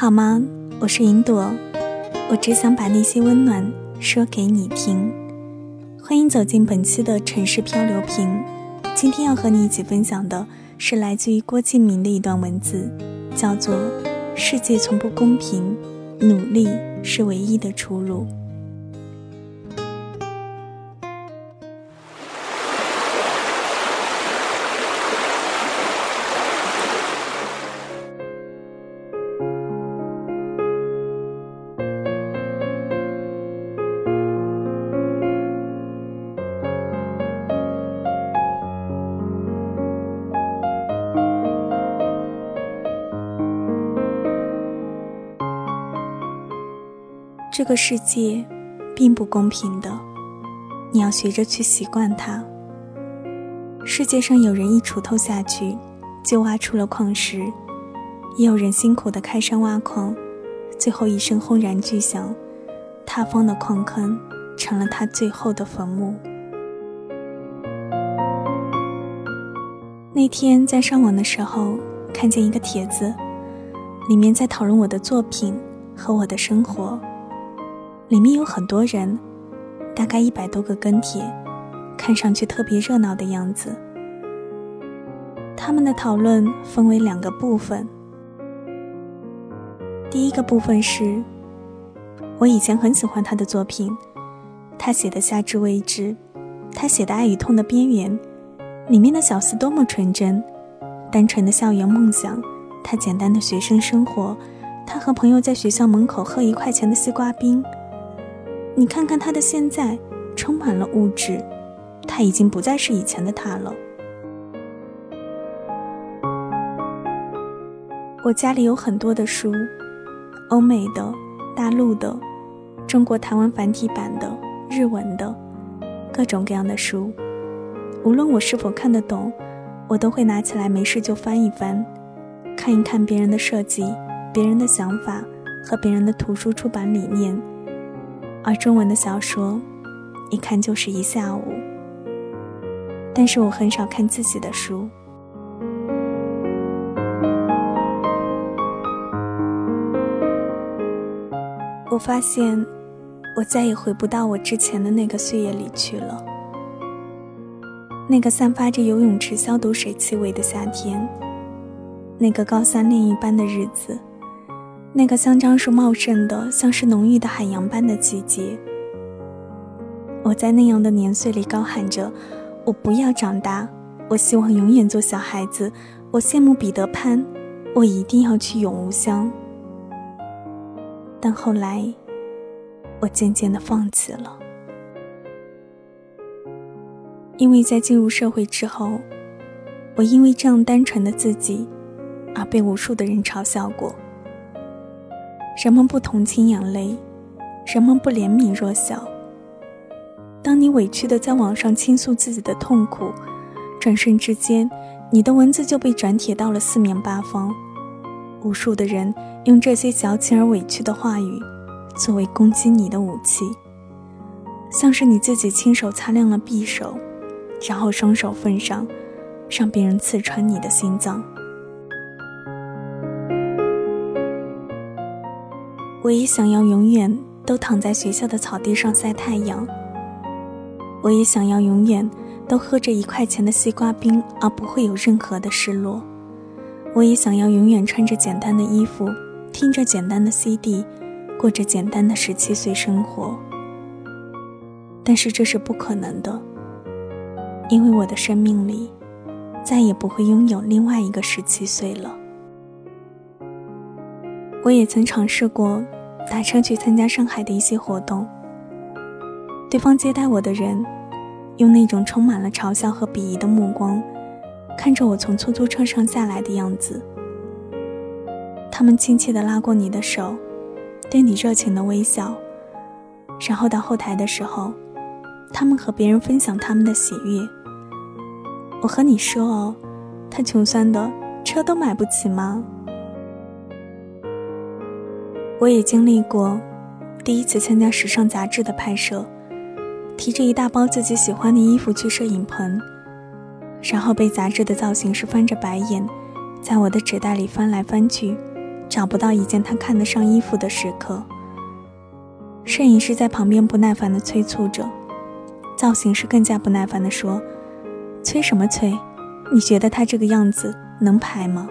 好吗？我是云朵，我只想把那些温暖说给你听。欢迎走进本期的城市漂流瓶。今天要和你一起分享的是来自于郭敬明的一段文字，叫做《世界从不公平，努力是唯一的出路》。这个世界并不公平的，你要学着去习惯它。世界上有人一锄头下去就挖出了矿石，也有人辛苦的开山挖矿，最后一声轰然巨响，塌方的矿坑成了他最后的坟墓。那天在上网的时候，看见一个帖子，里面在讨论我的作品和我的生活。里面有很多人，大概一百多个跟帖，看上去特别热闹的样子。他们的讨论分为两个部分。第一个部分是，我以前很喜欢他的作品，他写的《夏至未至》，他写的《爱与痛的边缘》，里面的小四多么纯真，单纯的校园梦想，他简单的学生生活，他和朋友在学校门口喝一块钱的西瓜冰。你看看他的现在，充满了物质，他已经不再是以前的他了。我家里有很多的书，欧美的、大陆的、中国台湾繁体版的、日文的，各种各样的书。无论我是否看得懂，我都会拿起来没事就翻一翻，看一看别人的设计、别人的想法和别人的图书出版理念。而中文的小说，一看就是一下午。但是我很少看自己的书。我发现，我再也回不到我之前的那个岁月里去了。那个散发着游泳池消毒水气味的夏天，那个高三另一班的日子。那个香樟树茂盛的，像是浓郁的海洋般的季节，我在那样的年岁里高喊着：“我不要长大，我希望永远做小孩子。”我羡慕彼得潘，我一定要去永无乡。但后来，我渐渐的放弃了，因为在进入社会之后，我因为这样单纯的自己，而被无数的人嘲笑过。人们不同情眼泪，人们不怜悯弱小。当你委屈的在网上倾诉自己的痛苦，转瞬之间，你的文字就被转帖到了四面八方。无数的人用这些矫情而委屈的话语，作为攻击你的武器，像是你自己亲手擦亮了匕首，然后双手奉上，让别人刺穿你的心脏。我也想要永远都躺在学校的草地上晒太阳。我也想要永远都喝着一块钱的西瓜冰，而不会有任何的失落。我也想要永远穿着简单的衣服，听着简单的 CD，过着简单的十七岁生活。但是这是不可能的，因为我的生命里再也不会拥有另外一个十七岁了。我也曾尝试过打车去参加上海的一些活动。对方接待我的人，用那种充满了嘲笑和鄙夷的目光，看着我从出租车上下来的样子。他们亲切地拉过你的手，对你热情的微笑，然后到后台的时候，他们和别人分享他们的喜悦。我和你说哦，他穷酸的车都买不起吗？我也经历过，第一次参加时尚杂志的拍摄，提着一大包自己喜欢的衣服去摄影棚，然后被杂志的造型师翻着白眼，在我的纸袋里翻来翻去，找不到一件他看得上衣服的时刻。摄影师在旁边不耐烦地催促着，造型师更加不耐烦地说：“催什么催？你觉得他这个样子能拍吗？”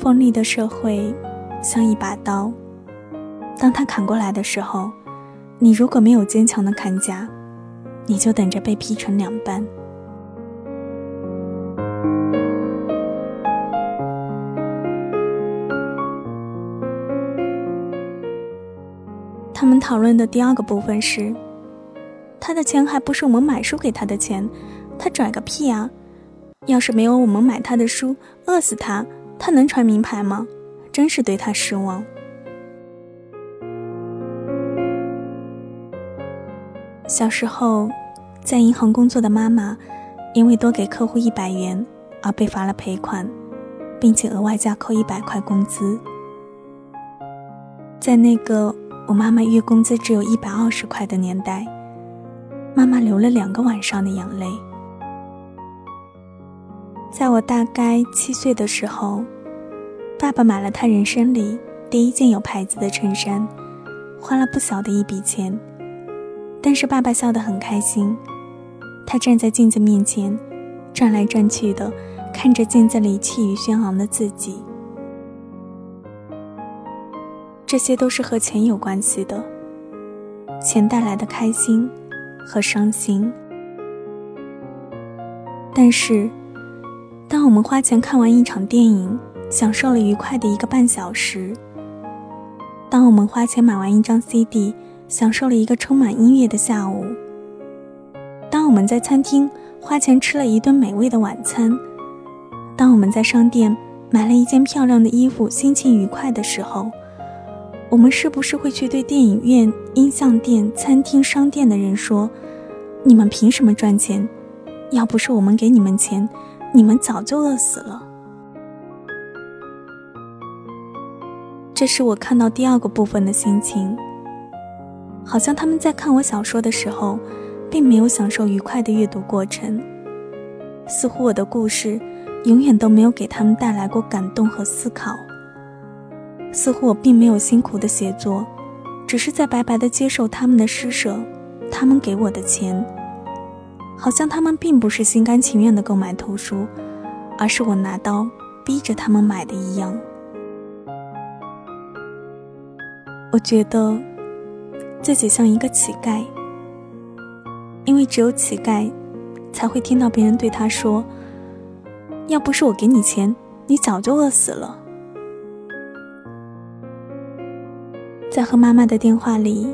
锋利的社会像一把刀，当他砍过来的时候，你如果没有坚强的砍甲，你就等着被劈成两半。他们讨论的第二个部分是，他的钱还不是我们买书给他的钱，他拽个屁啊！要是没有我们买他的书，饿死他，他能穿名牌吗？真是对他失望。小时候，在银行工作的妈妈，因为多给客户一百元而被罚了赔款，并且额外加扣一百块工资。在那个。我妈妈月工资只有一百二十块的年代，妈妈流了两个晚上的眼泪。在我大概七岁的时候，爸爸买了他人生里第一件有牌子的衬衫，花了不小的一笔钱。但是爸爸笑得很开心，他站在镜子面前，转来转去的看着镜子里气宇轩昂的自己。这些都是和钱有关系的，钱带来的开心和伤心。但是，当我们花钱看完一场电影，享受了愉快的一个半小时；当我们花钱买完一张 CD，享受了一个充满音乐的下午；当我们在餐厅花钱吃了一顿美味的晚餐；当我们在商店买了一件漂亮的衣服，心情愉快的时候。我们是不是会去对电影院、音像店、餐厅、商店的人说：“你们凭什么赚钱？要不是我们给你们钱，你们早就饿死了。”这是我看到第二个部分的心情。好像他们在看我小说的时候，并没有享受愉快的阅读过程。似乎我的故事，永远都没有给他们带来过感动和思考。似乎我并没有辛苦的写作，只是在白白的接受他们的施舍，他们给我的钱，好像他们并不是心甘情愿的购买图书，而是我拿刀逼着他们买的一样。我觉得自己像一个乞丐，因为只有乞丐才会听到别人对他说：“要不是我给你钱，你早就饿死了。”在和妈妈的电话里，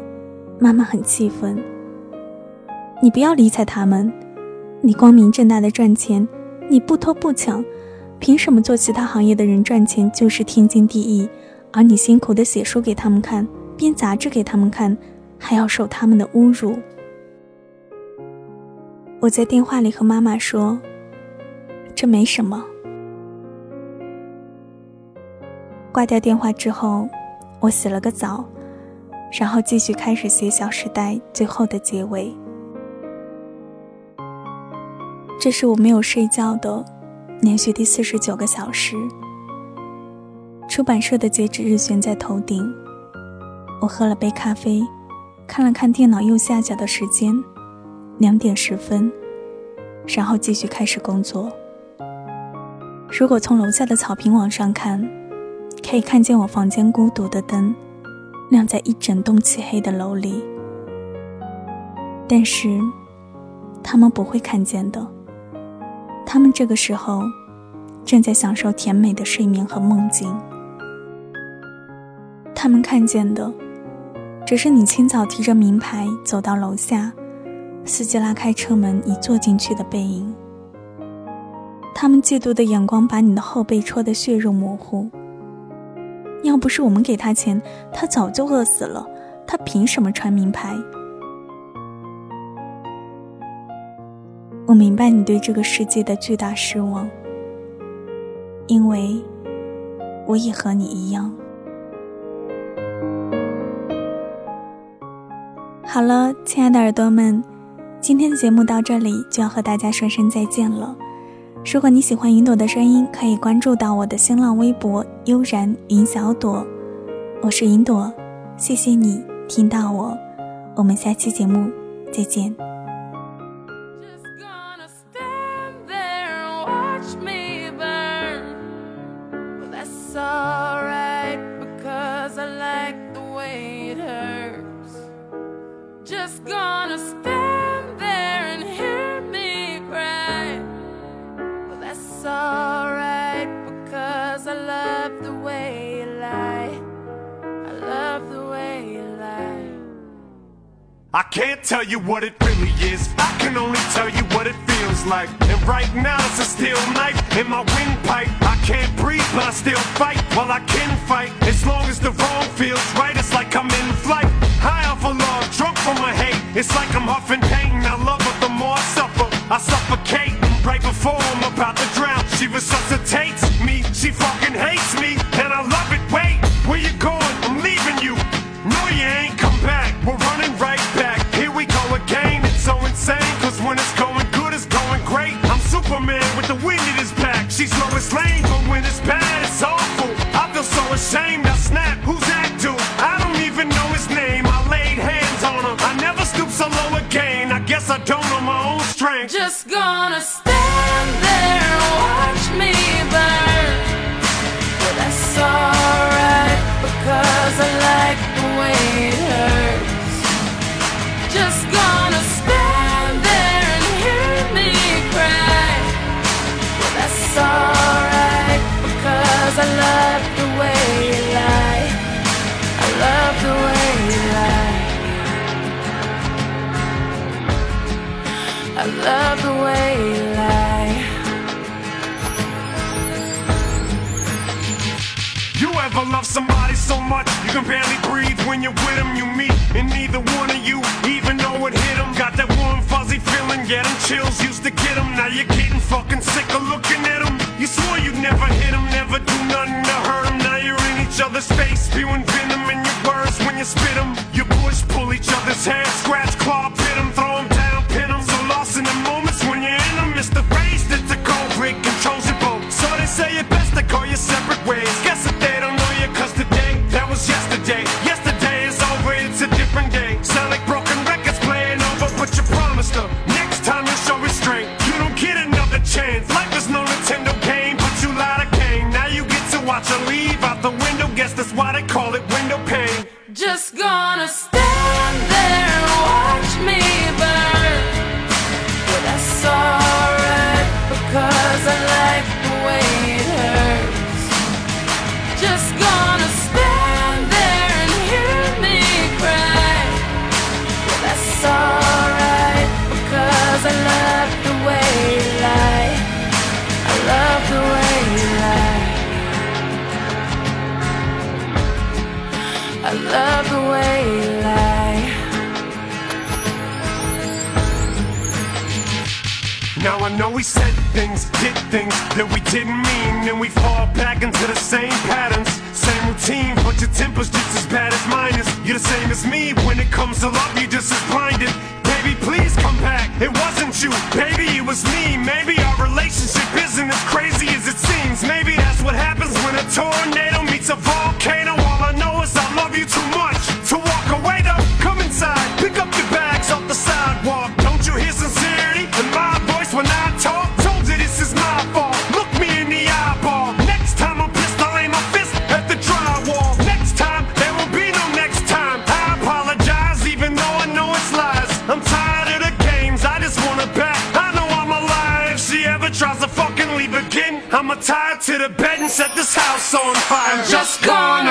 妈妈很气愤。你不要理睬他们，你光明正大的赚钱，你不偷不抢，凭什么做其他行业的人赚钱就是天经地义，而你辛苦的写书给他们看，编杂志给他们看，还要受他们的侮辱？我在电话里和妈妈说：“这没什么。”挂掉电话之后。我洗了个澡，然后继续开始写《小时代》最后的结尾。这是我没有睡觉的连续第四十九个小时。出版社的截止日悬在头顶。我喝了杯咖啡，看了看电脑右下角的时间，两点十分，然后继续开始工作。如果从楼下的草坪往上看，可以看见我房间孤独的灯，亮在一整栋漆黑的楼里。但是，他们不会看见的。他们这个时候，正在享受甜美的睡眠和梦境。他们看见的，只是你清早提着名牌走到楼下，司机拉开车门你坐进去的背影。他们嫉妒的眼光把你的后背戳得血肉模糊。要不是我们给他钱，他早就饿死了。他凭什么穿名牌？我明白你对这个世界的巨大失望因为我也和你一样。好了亲爱的耳朵们今天的节目到这里就要和大家说声再见了。如果你喜欢云朵的声音可以关注到我的新浪微博悠然云小朵我是云朵谢谢你听到我。我们下期节目再见。gonna stand there and hear me cry. That's alright because I love the way you lie. I love the way you lie. I can't tell you what it really is. I can only tell you what it feels like. And right now it's a steel knife in my windpipe. I can't breathe but I still fight. While well, I can fight. As long as the wrong feels right It's like I'm in flight. High off a log, drunk from my it's like I'm huffing pain. I love her the more I suffer. I suffocate right before I'm about to drown. She was so can barely breathe when you're with. You meet, and neither one of you even know what hit them. Got that warm, fuzzy feeling, get them chills used to get them. Now you're getting fucking sick of looking at them. You swore you'd never hit them, never do nothing to hurt. Now you're in each other's face, spewing venom in your words when you spit them. You push, pull each other's hair, scratch, claw, day. we said things, did things that we didn't mean, and we fall back into the same pattern. to the bed and set this house on fire. I'm just gone.